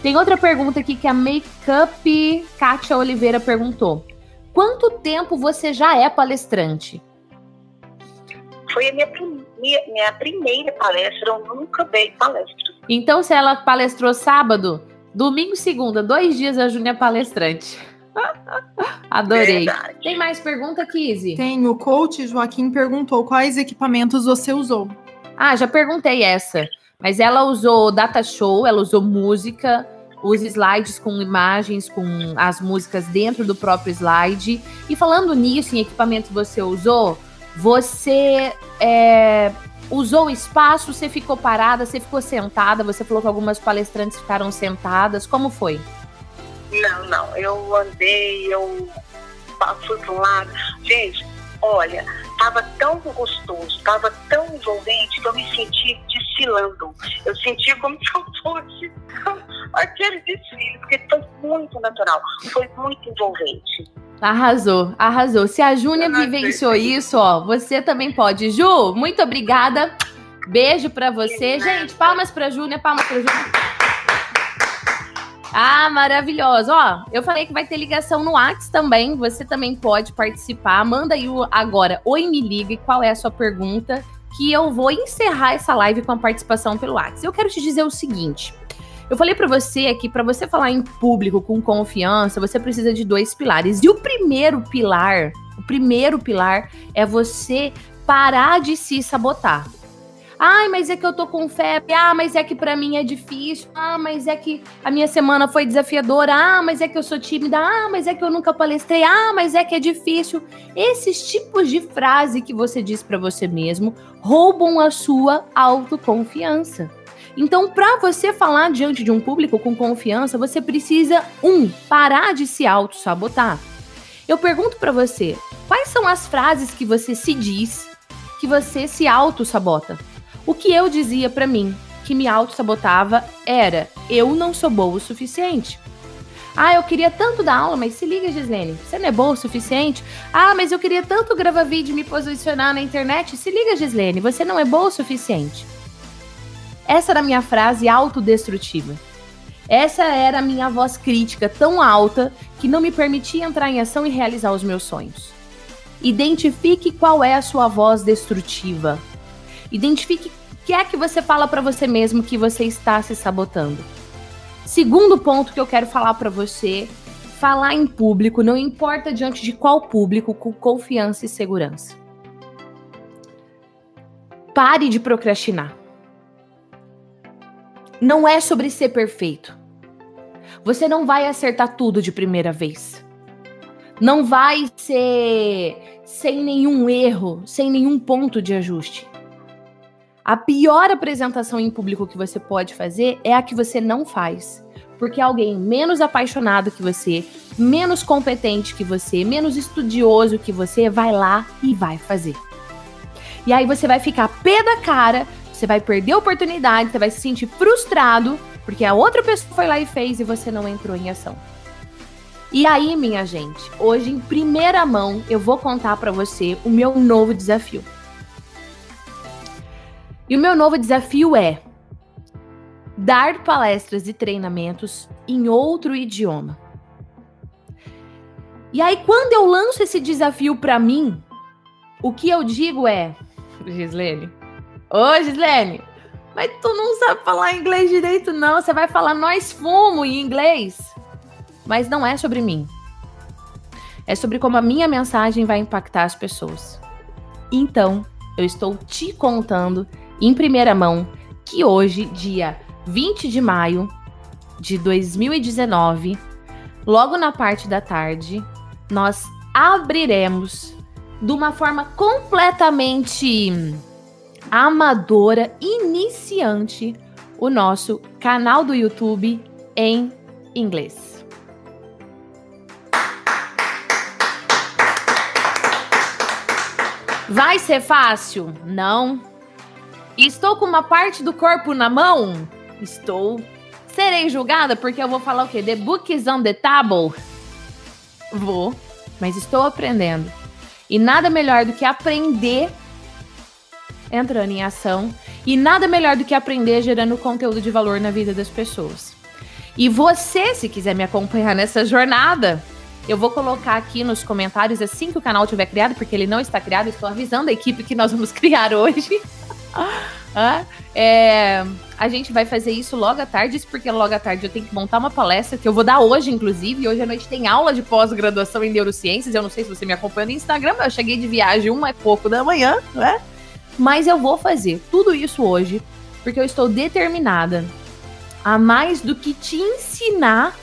[SPEAKER 1] Tem outra pergunta aqui que a Makeup Kátia Oliveira perguntou. Quanto tempo você já é palestrante?
[SPEAKER 2] Foi a minha, minha, minha primeira palestra, eu nunca dei palestra.
[SPEAKER 1] Então, se ela palestrou sábado, domingo e segunda, dois dias a Júnia é palestrante. <laughs> Adorei. Verdade. Tem mais pergunta, Kizzy?
[SPEAKER 3] Tem. O coach Joaquim perguntou quais equipamentos você usou.
[SPEAKER 1] Ah, já perguntei essa. Mas ela usou data show, ela usou música, os slides com imagens, com as músicas dentro do próprio slide. E falando nisso, em equipamento você usou, você é, usou o espaço, você ficou parada, você ficou sentada, você falou que algumas palestrantes ficaram sentadas. Como foi?
[SPEAKER 2] Não, não. Eu andei, eu fui para um lado. Gente, olha, estava tão gostoso, estava tão envolvente que eu me senti desfilando. Eu senti como se eu fosse <laughs> aquele desfile, porque foi muito natural, foi muito envolvente.
[SPEAKER 1] Arrasou, arrasou. Se a Júnia vivenciou isso, ó, você também pode. Ju, muito obrigada. Beijo para você. Gente, palmas para Júnia, palmas para Júnia. Ah, maravilhosa. Ó, eu falei que vai ter ligação no Whats também. Você também pode participar. Manda aí agora, oi, me liga qual é a sua pergunta, que eu vou encerrar essa live com a participação pelo Whats. Eu quero te dizer o seguinte. Eu falei para você que para você falar em público com confiança, você precisa de dois pilares. E o primeiro pilar, o primeiro pilar é você parar de se sabotar. Ai, mas é que eu tô com febre. Ah, mas é que para mim é difícil. Ah, mas é que a minha semana foi desafiadora. Ah, mas é que eu sou tímida. Ah, mas é que eu nunca palestrei. Ah, mas é que é difícil. Esses tipos de frase que você diz para você mesmo roubam a sua autoconfiança. Então, para você falar diante de um público com confiança, você precisa um parar de se auto-sabotar. Eu pergunto para você, quais são as frases que você se diz que você se auto-sabota? O que eu dizia para mim, que me auto-sabotava, era: eu não sou boa o suficiente. Ah, eu queria tanto dar aula, mas se liga, Gislene, você não é boa o suficiente? Ah, mas eu queria tanto gravar vídeo e me posicionar na internet. Se liga, Gislene, você não é boa o suficiente. Essa era a minha frase autodestrutiva. Essa era a minha voz crítica tão alta que não me permitia entrar em ação e realizar os meus sonhos. Identifique qual é a sua voz destrutiva. Identifique que é que você fala para você mesmo que você está se sabotando? Segundo ponto que eu quero falar para você, falar em público, não importa diante de qual público, com confiança e segurança. Pare de procrastinar. Não é sobre ser perfeito. Você não vai acertar tudo de primeira vez. Não vai ser sem nenhum erro, sem nenhum ponto de ajuste. A pior apresentação em público que você pode fazer é a que você não faz. Porque alguém menos apaixonado que você, menos competente que você, menos estudioso que você, vai lá e vai fazer. E aí você vai ficar pé da cara, você vai perder a oportunidade, você vai se sentir frustrado, porque a outra pessoa foi lá e fez e você não entrou em ação. E aí, minha gente, hoje em primeira mão eu vou contar para você o meu novo desafio. E o meu novo desafio é dar palestras e treinamentos em outro idioma. E aí, quando eu lanço esse desafio para mim, o que eu digo é: Gislene, ô Gislene, mas tu não sabe falar inglês direito, não. Você vai falar nós fumo em inglês. Mas não é sobre mim. É sobre como a minha mensagem vai impactar as pessoas. Então, eu estou te contando em primeira mão que hoje, dia 20 de maio de 2019, logo na parte da tarde, nós abriremos de uma forma completamente amadora, iniciante, o nosso canal do YouTube em inglês. Vai ser fácil? Não. Estou com uma parte do corpo na mão? Estou. Serei julgada porque eu vou falar o quê? The book is on the table? Vou, mas estou aprendendo. E nada melhor do que aprender entrando em ação. E nada melhor do que aprender gerando conteúdo de valor na vida das pessoas. E você, se quiser me acompanhar nessa jornada, eu vou colocar aqui nos comentários assim que o canal tiver criado, porque ele não está criado. Estou avisando a equipe que nós vamos <laughs> criar hoje. É, a gente vai fazer isso logo à tarde, porque logo à tarde eu tenho que montar uma palestra que eu vou dar hoje, inclusive. Hoje à noite tem aula de pós-graduação em neurociências. Eu não sei se você me acompanha no Instagram, mas eu cheguei de viagem uma e pouco da manhã, né? Mas eu vou fazer tudo isso hoje, porque eu estou determinada a mais do que te ensinar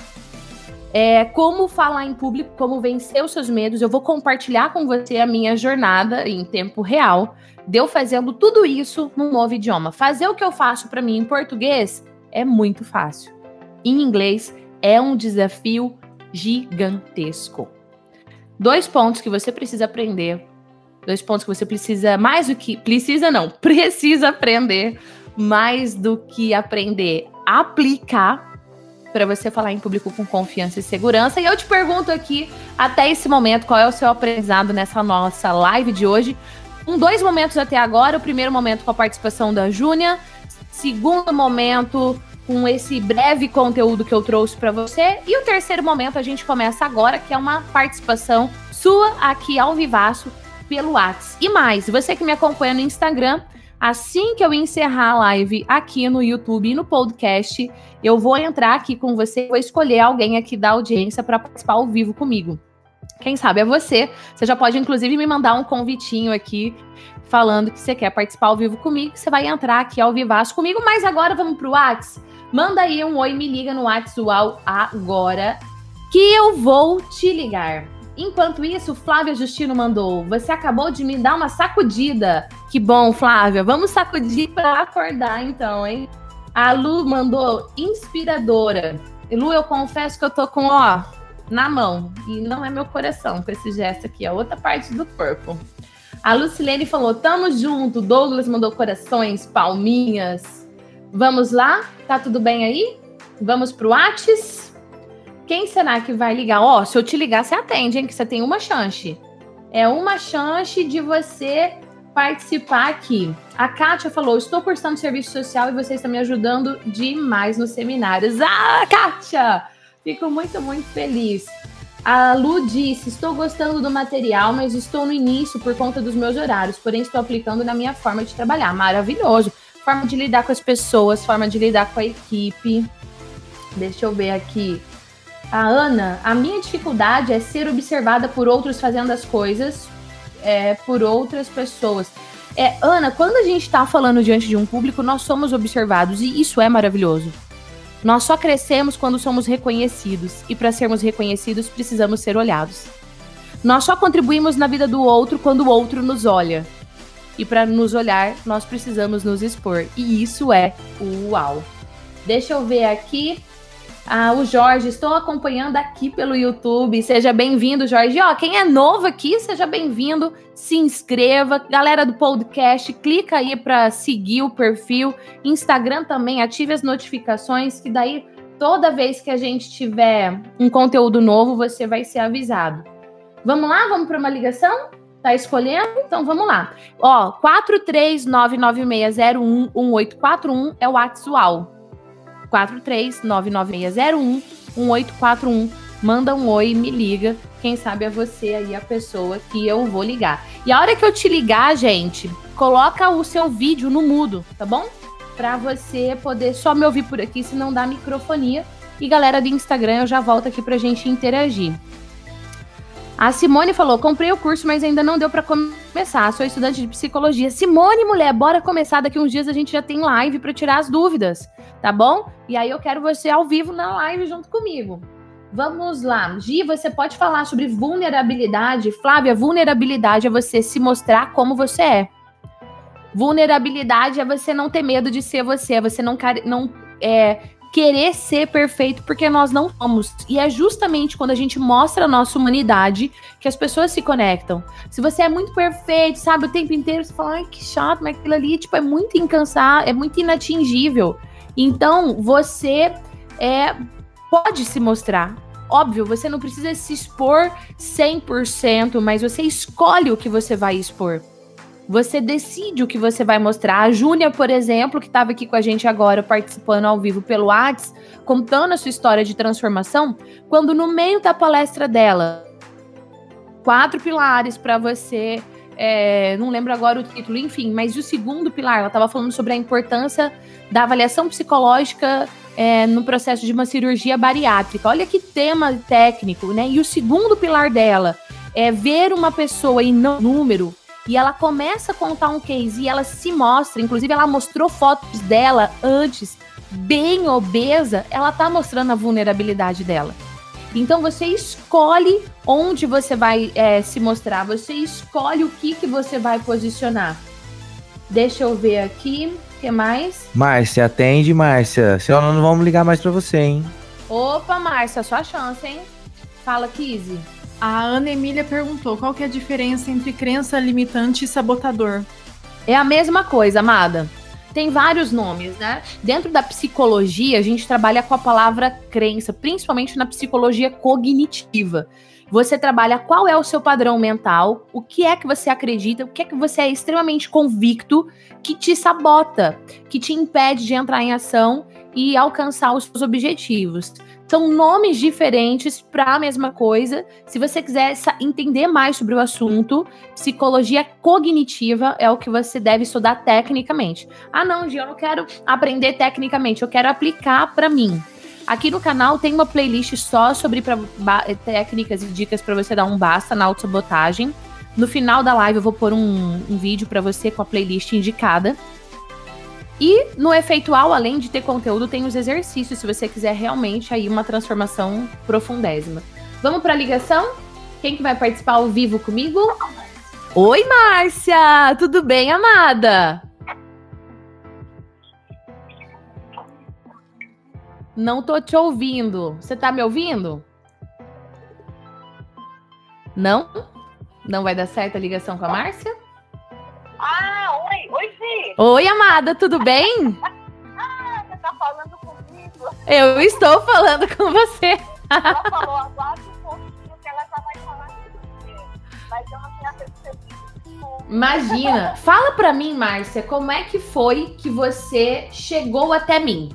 [SPEAKER 1] é, como falar em público, como vencer os seus medos. Eu vou compartilhar com você a minha jornada em tempo real, de eu fazendo tudo isso num novo idioma. Fazer o que eu faço para mim em português é muito fácil. Em inglês é um desafio gigantesco. Dois pontos que você precisa aprender. Dois pontos que você precisa mais do que precisa não, <laughs> precisa aprender mais do que aprender, aplicar para você falar em público com confiança e segurança. E eu te pergunto aqui, até esse momento, qual é o seu aprendizado nessa nossa live de hoje? Um, dois momentos até agora. O primeiro momento com a participação da Júnia. Segundo momento com esse breve conteúdo que eu trouxe para você. E o terceiro momento a gente começa agora, que é uma participação sua aqui ao vivaço pelo WhatsApp. E mais, você que me acompanha no Instagram, Assim que eu encerrar a live aqui no YouTube e no podcast, eu vou entrar aqui com você, vou escolher alguém aqui da audiência para participar ao vivo comigo. Quem sabe é você. Você já pode, inclusive, me mandar um convitinho aqui falando que você quer participar ao vivo comigo. Você vai entrar aqui ao vivaço comigo. Mas agora vamos pro Whats. Manda aí um oi, me liga no WhatsApp agora que eu vou te ligar. Enquanto isso, Flávia Justino mandou: Você acabou de me dar uma sacudida. Que bom, Flávia. Vamos sacudir para acordar, então, hein? A Lu mandou inspiradora. Lu, eu confesso que eu tô com, ó, na mão. E não é meu coração com esse gesto aqui, é outra parte do corpo. A Lucilene falou: Tamo junto. Douglas mandou corações, palminhas. Vamos lá? Tá tudo bem aí? Vamos pro Whats? Quem será que vai ligar? Ó, oh, se eu te ligar, você atende, hein? Que você tem uma chance. É uma chance de você participar aqui. A Kátia falou: estou cursando serviço social e você está me ajudando demais nos seminários. Ah, Kátia! Fico muito, muito feliz. A Lu disse: estou gostando do material, mas estou no início por conta dos meus horários, porém estou aplicando na minha forma de trabalhar. Maravilhoso. Forma de lidar com as pessoas, forma de lidar com a equipe. Deixa eu ver aqui. A Ana, a minha dificuldade é ser observada por outros fazendo as coisas é, por outras pessoas. É, Ana, quando a gente está falando diante de um público, nós somos observados e isso é maravilhoso. Nós só crescemos quando somos reconhecidos e para sermos reconhecidos precisamos ser olhados. Nós só contribuímos na vida do outro quando o outro nos olha. E para nos olhar, nós precisamos nos expor. E isso é uau. Deixa eu ver aqui. Ah, o Jorge, estou acompanhando aqui pelo YouTube. Seja bem-vindo, Jorge. Ó, quem é novo aqui, seja bem-vindo. Se inscreva. Galera do podcast, clica aí para seguir o perfil. Instagram também, ative as notificações, que daí toda vez que a gente tiver um conteúdo novo, você vai ser avisado. Vamos lá? Vamos para uma ligação? Tá escolhendo? Então vamos lá. Ó, 43996011841 é o WhatsApp. 43996011841. Manda um oi, me liga. Quem sabe é você aí a pessoa que eu vou ligar. E a hora que eu te ligar, gente, coloca o seu vídeo no mudo, tá bom? Pra você poder só me ouvir por aqui, se não dá microfonia. E galera do Instagram, eu já volto aqui pra gente interagir. A Simone falou: comprei o curso, mas ainda não deu para começar. Sou estudante de psicologia. Simone, mulher, bora começar. Daqui uns dias a gente já tem live para tirar as dúvidas, tá bom? E aí eu quero você ao vivo na live junto comigo. Vamos lá. Gi, você pode falar sobre vulnerabilidade? Flávia, vulnerabilidade é você se mostrar como você é. Vulnerabilidade é você não ter medo de ser você, é você não, não é, querer ser perfeito porque nós não somos. E é justamente quando a gente mostra a nossa humanidade que as pessoas se conectam. Se você é muito perfeito, sabe, o tempo inteiro, você fala, ai, que chato, mas aquilo ali, tipo, é muito incansável, é muito inatingível. Então, você é pode se mostrar. Óbvio, você não precisa se expor 100%, mas você escolhe o que você vai expor. Você decide o que você vai mostrar. A Júnia, por exemplo, que estava aqui com a gente agora, participando ao vivo pelo Whats, contando a sua história de transformação, quando no meio da palestra dela, quatro pilares para você é, não lembro agora o título, enfim, mas o segundo pilar, ela estava falando sobre a importância da avaliação psicológica é, no processo de uma cirurgia bariátrica. Olha que tema técnico, né? E o segundo pilar dela é ver uma pessoa em número e ela começa a contar um case e ela se mostra, inclusive ela mostrou fotos dela antes, bem obesa, ela tá mostrando a vulnerabilidade dela. Então você escolhe onde você vai é, se mostrar, você escolhe o que, que você vai posicionar. Deixa eu ver aqui, o que mais?
[SPEAKER 4] Márcia, atende, Márcia. Senão não vamos ligar mais para você, hein?
[SPEAKER 1] Opa, Márcia, sua chance, hein? Fala, Kizzy.
[SPEAKER 3] A Ana Emília perguntou qual que é a diferença entre crença limitante e sabotador.
[SPEAKER 1] É a mesma coisa, amada. Tem vários nomes, né? Dentro da psicologia, a gente trabalha com a palavra crença, principalmente na psicologia cognitiva. Você trabalha qual é o seu padrão mental, o que é que você acredita, o que é que você é extremamente convicto que te sabota, que te impede de entrar em ação e alcançar os seus objetivos. São nomes diferentes para a mesma coisa. Se você quiser entender mais sobre o assunto, psicologia cognitiva é o que você deve estudar tecnicamente. Ah, não, Gia, eu não quero aprender tecnicamente, eu quero aplicar para mim. Aqui no canal tem uma playlist só sobre pra, técnicas e dicas para você dar um basta na autossabotagem. No final da live eu vou pôr um, um vídeo para você com a playlist indicada. E no efeitual, além de ter conteúdo, tem os exercícios, se você quiser realmente aí uma transformação profundésima. Vamos para a ligação? Quem que vai participar ao vivo comigo? Oi, Márcia! Tudo bem, amada? Não tô te ouvindo. Você tá me ouvindo? Não? Não vai dar certo a ligação com a Márcia?
[SPEAKER 2] Ah, oi, oi, Gi.
[SPEAKER 1] Oi, amada, tudo bem?
[SPEAKER 2] ah, você tá falando comigo?
[SPEAKER 1] Eu estou falando com você.
[SPEAKER 2] Ela falou agora um pouquinho que ela já vai falar com você, mas eu não tinha percebido.
[SPEAKER 1] Imagina. Fala pra mim, Márcia, como é que foi que você chegou até mim?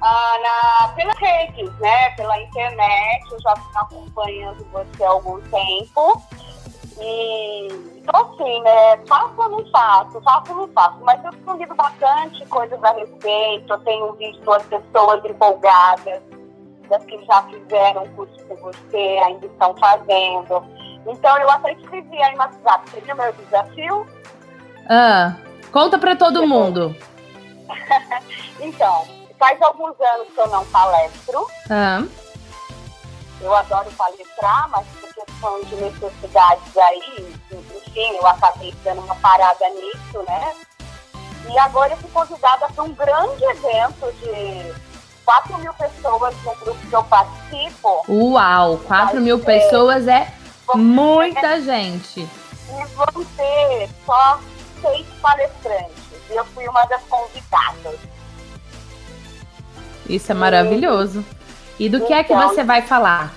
[SPEAKER 2] Ah, na, pelas redes, né? Pela internet, eu já estou acompanhando você há algum tempo. E então assim, né? Faço ou não faço, faço ou não faço, mas eu tenho lido bastante coisas a respeito, eu tenho visto as pessoas empolgadas, das que já fizeram curso com você, ainda estão fazendo. Então eu até escrevi aí no WhatsApp, você viu meu desafio?
[SPEAKER 1] Ah, conta para todo mundo. <laughs>
[SPEAKER 2] então, faz alguns anos que eu não palestro.
[SPEAKER 1] Ah.
[SPEAKER 2] Eu adoro palestrar, mas questão de necessidades aí, enfim, eu acabei dando uma parada nisso, né? E agora eu fui convidada para um grande evento de 4 mil pessoas no grupo que eu participo.
[SPEAKER 1] Uau, 4 mil pessoas é muita gente.
[SPEAKER 2] E vão ter só seis palestrantes. E eu fui uma das convidadas.
[SPEAKER 1] Isso é maravilhoso. E do que então, é que então, você vai falar?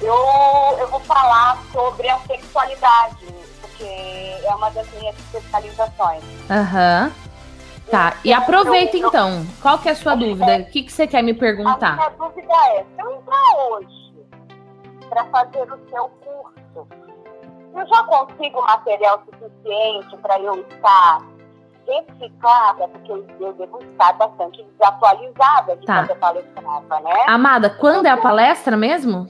[SPEAKER 2] Eu, eu vou falar sobre a sexualidade, porque é uma das minhas especializações.
[SPEAKER 1] Aham. Uhum. Tá, e aproveita eu, então. Qual que é a sua dúvida? O que, que você quer me perguntar?
[SPEAKER 2] A minha dúvida é, se eu entrar hoje para fazer o seu curso, eu já consigo material suficiente para eu estar certificada, porque eu devo estar bastante desatualizada de tá. quando eu palestrava, né?
[SPEAKER 1] Amada, quando é a palestra mesmo?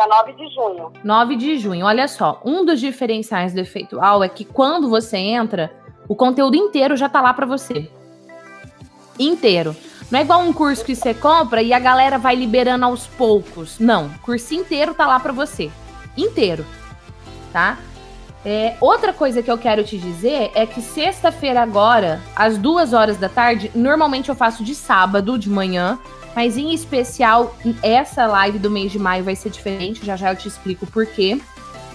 [SPEAKER 2] Dia 9 de junho.
[SPEAKER 1] 9 de junho. Olha só, um dos diferenciais do efeitual é que quando você entra, o conteúdo inteiro já tá lá para você. Inteiro. Não é igual um curso que você compra e a galera vai liberando aos poucos. Não, o curso inteiro tá lá para você. Inteiro. Tá? É, outra coisa que eu quero te dizer é que sexta-feira agora, às duas horas da tarde, normalmente eu faço de sábado de manhã, mas em especial, essa live do mês de maio vai ser diferente, já já eu te explico por quê.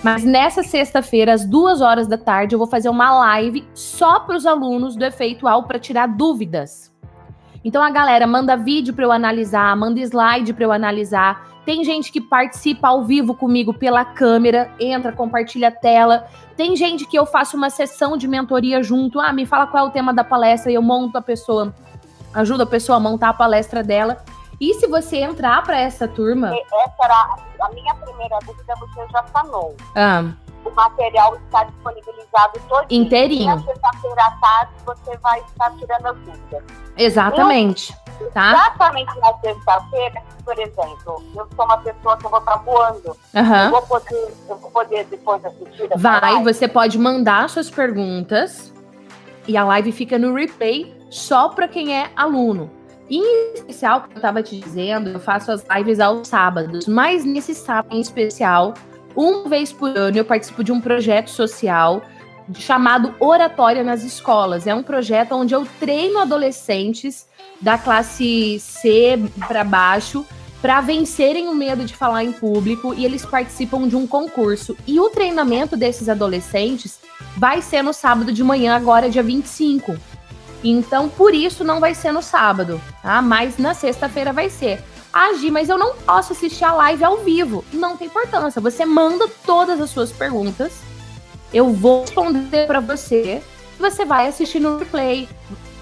[SPEAKER 1] Mas nessa sexta-feira, às duas horas da tarde, eu vou fazer uma live só para os alunos do Efeitual para tirar dúvidas. Então a galera manda vídeo para eu analisar, manda slide para eu analisar. Tem gente que participa ao vivo comigo pela câmera, entra, compartilha a tela. Tem gente que eu faço uma sessão de mentoria junto. Ah, me fala qual é o tema da palestra e eu monto a pessoa ajuda a pessoa a montar a palestra dela. E se você entrar para essa turma.
[SPEAKER 2] Essa era a minha primeira dúvida, você já sanou.
[SPEAKER 1] Ah.
[SPEAKER 2] o material está disponibilizado todo
[SPEAKER 1] Inteirinho.
[SPEAKER 2] E na sexta-feira à tarde você vai estar tirando as dúvidas.
[SPEAKER 1] Exatamente. Tá?
[SPEAKER 2] Exatamente na sexta-feira, por exemplo, eu sou uma pessoa que eu vou estar voando.
[SPEAKER 1] Aham.
[SPEAKER 2] Eu, vou poder, eu vou poder depois assistir
[SPEAKER 1] Vai,
[SPEAKER 2] live?
[SPEAKER 1] você pode mandar suas perguntas e a live fica no replay só para quem é aluno. Em especial, como eu estava te dizendo, eu faço as lives aos sábados, mas nesse sábado em especial, uma vez por ano, eu participo de um projeto social chamado Oratória nas Escolas. É um projeto onde eu treino adolescentes da classe C para baixo para vencerem o medo de falar em público e eles participam de um concurso. E o treinamento desses adolescentes vai ser no sábado de manhã, agora dia 25. Então, por isso não vai ser no sábado, tá? Mas na sexta-feira vai ser. Ah, Gi, mas eu não posso assistir a live ao vivo. Não tem importância. Você manda todas as suas perguntas. Eu vou responder para você. Você vai assistir no replay.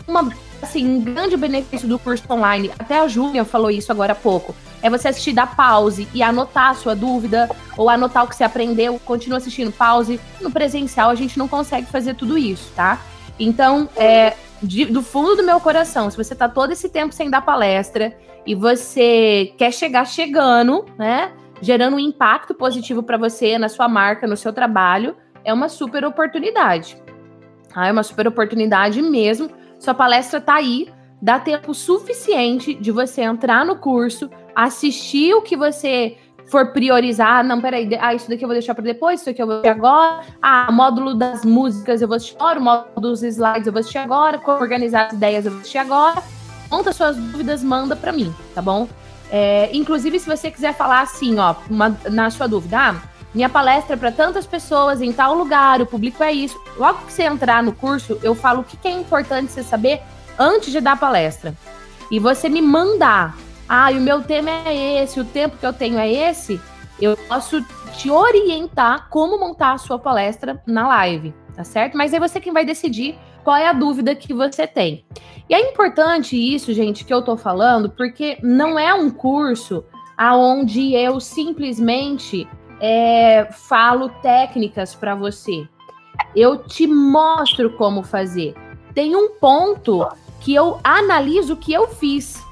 [SPEAKER 1] Uma, assim, um grande benefício do curso online, até a Júlia falou isso agora há pouco, é você assistir, dar pause e anotar a sua dúvida, ou anotar o que você aprendeu, continua assistindo, pause. No presencial a gente não consegue fazer tudo isso, tá? Então, é, de- do fundo do meu coração, se você tá todo esse tempo sem dar palestra e você quer chegar chegando, né? Gerando um impacto positivo para você, na sua marca, no seu trabalho, é uma super oportunidade. Ah, é uma super oportunidade mesmo. Sua palestra tá aí, dá tempo suficiente de você entrar no curso, assistir o que você for priorizar. Não, peraí, ah, isso daqui eu vou deixar para depois, isso aqui eu vou assistir agora. Ah, módulo das músicas eu vou assistir agora, o módulo dos slides eu vou assistir agora, como organizar as ideias eu vou assistir agora. Conta suas dúvidas, manda para mim, tá bom? É, inclusive, se você quiser falar assim, ó, uma- na sua dúvida, ah, minha palestra é para tantas pessoas em tal lugar, o público é isso. Logo que você entrar no curso, eu falo o que, que é importante você saber antes de dar a palestra. E você me mandar, ah, o meu tema é esse, o tempo que eu tenho é esse, eu posso te orientar como montar a sua palestra na live, tá certo? Mas é você quem vai decidir qual é a dúvida que você tem. E é importante isso, gente, que eu tô falando, porque não é um curso aonde eu simplesmente é, falo técnicas para você. Eu te mostro como fazer. Tem um ponto que eu analiso o que eu fiz.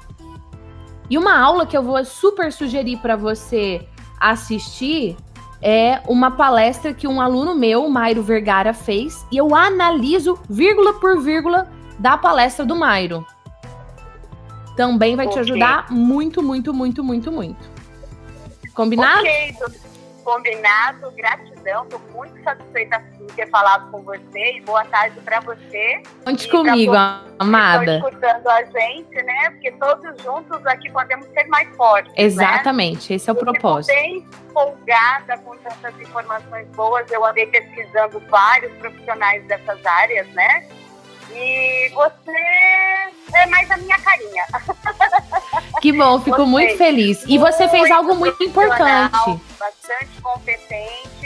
[SPEAKER 1] E uma aula que eu vou super sugerir para você assistir é uma palestra que um aluno meu, Mairo Vergara, fez. E eu analiso vírgula por vírgula da palestra do Mairo. Também vai te
[SPEAKER 2] Ok.
[SPEAKER 1] ajudar muito, muito, muito, muito, muito. Combinado?
[SPEAKER 2] Ok, combinado, gratidão. Estou muito satisfeita em ter falado com você e boa tarde para você.
[SPEAKER 1] Conte
[SPEAKER 2] E
[SPEAKER 1] comigo, amada.
[SPEAKER 2] Escutando a gente, né? Porque todos juntos aqui podemos ser mais fortes. Né?
[SPEAKER 1] Exatamente, esse é o
[SPEAKER 2] fico
[SPEAKER 1] propósito.
[SPEAKER 2] bem empolgada com tantas informações boas. Eu andei pesquisando vários profissionais dessas áreas, né? E você é mais a minha carinha. <laughs>
[SPEAKER 1] Que bom, fico
[SPEAKER 2] Gostei.
[SPEAKER 1] muito feliz. E você fez algo muito importante.
[SPEAKER 2] Bastante competente.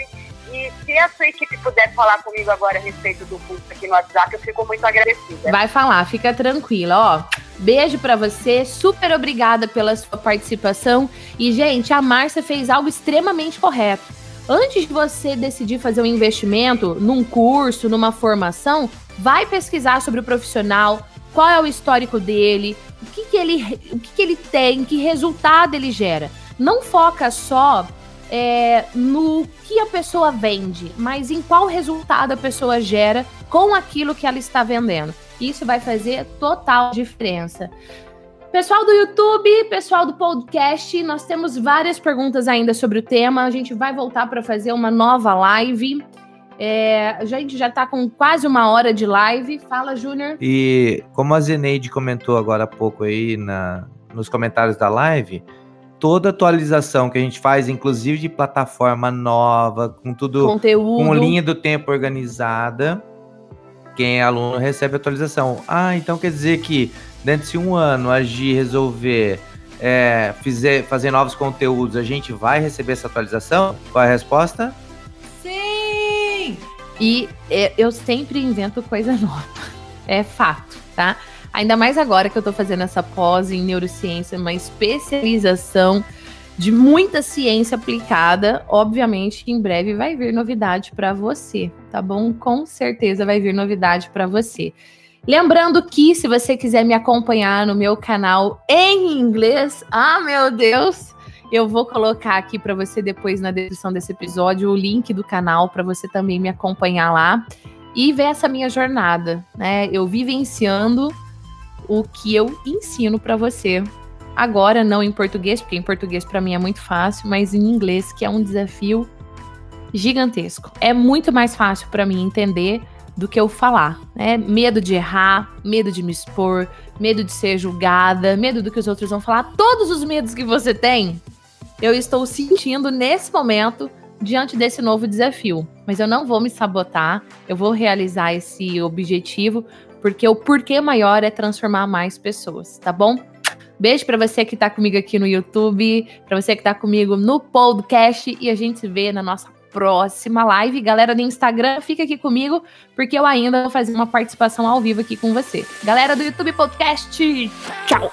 [SPEAKER 2] E se a sua equipe puder falar comigo agora a respeito do curso aqui no WhatsApp, eu fico muito agradecida.
[SPEAKER 1] Vai falar, fica tranquila, ó. Beijo pra você, super obrigada pela sua participação. E, gente, a Márcia fez algo extremamente correto. Antes de você decidir fazer um investimento num curso, numa formação, vai pesquisar sobre o profissional, qual é o histórico dele, o que, que ele, o que, que ele tem, que resultado ele gera. Não foca só é, no que a pessoa vende, mas em qual resultado a pessoa gera com aquilo que ela está vendendo. Isso vai fazer total diferença. Pessoal do YouTube, pessoal do podcast, nós temos várias perguntas ainda sobre o tema. A gente vai voltar para fazer uma nova live. É, a gente já está com quase uma hora de live. Fala, Júnior.
[SPEAKER 4] E como a Zeneide comentou agora há pouco aí na, nos comentários da live, toda atualização que a gente faz, inclusive de plataforma nova, com tudo
[SPEAKER 1] Conteúdo.
[SPEAKER 4] com linha do tempo organizada, quem é aluno recebe atualização. Ah, então quer dizer que dentro de um ano a Gi resolver é, fizer, fazer novos conteúdos, a gente vai receber essa atualização? Qual é a resposta?
[SPEAKER 3] Sim!
[SPEAKER 1] E é, eu sempre invento coisa nova. É fato, tá? Ainda mais agora que eu tô fazendo essa pós em neurociência, uma especialização. de muita ciência aplicada. Obviamente, em breve vai vir novidade para você, tá bom? Com certeza vai vir novidade para você. Lembrando que se você quiser me acompanhar no meu canal em inglês, ah, meu Deus, eu vou colocar aqui para você depois na descrição desse episódio o link do canal para você também me acompanhar lá e ver essa minha jornada, né? Eu vivenciando o que eu ensino para você. Agora não em português, porque em português para mim é muito fácil, mas em inglês, que é um desafio gigantesco. É muito mais fácil para mim entender do que eu falar, né? Medo de errar, medo de me expor, medo de ser julgada, medo do que os outros vão falar. Todos os medos que você tem, eu estou sentindo nesse momento diante desse novo desafio. Mas eu não vou me sabotar, eu vou realizar esse objetivo, porque o porquê maior é transformar mais pessoas, tá bom? Beijo para você que tá comigo aqui no YouTube, para você que tá comigo no podcast e a gente se vê na nossa próxima live. Galera do Instagram, fica aqui comigo, porque eu ainda vou fazer uma participação ao vivo aqui com você. Galera do YouTube Podcast, tchau!